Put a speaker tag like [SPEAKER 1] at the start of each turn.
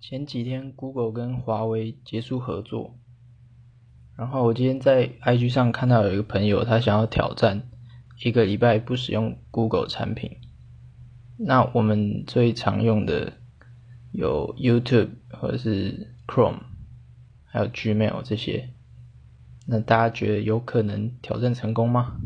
[SPEAKER 1] 前几天 google 跟华为结束合作然后我今天在 ig 上看到有一个朋友他想要挑战一个礼拜不使用 google 产品。那我们最常用的有 youtube 或者是 chrome 还有 gmail 这些。那大家觉得有可能挑战成功吗？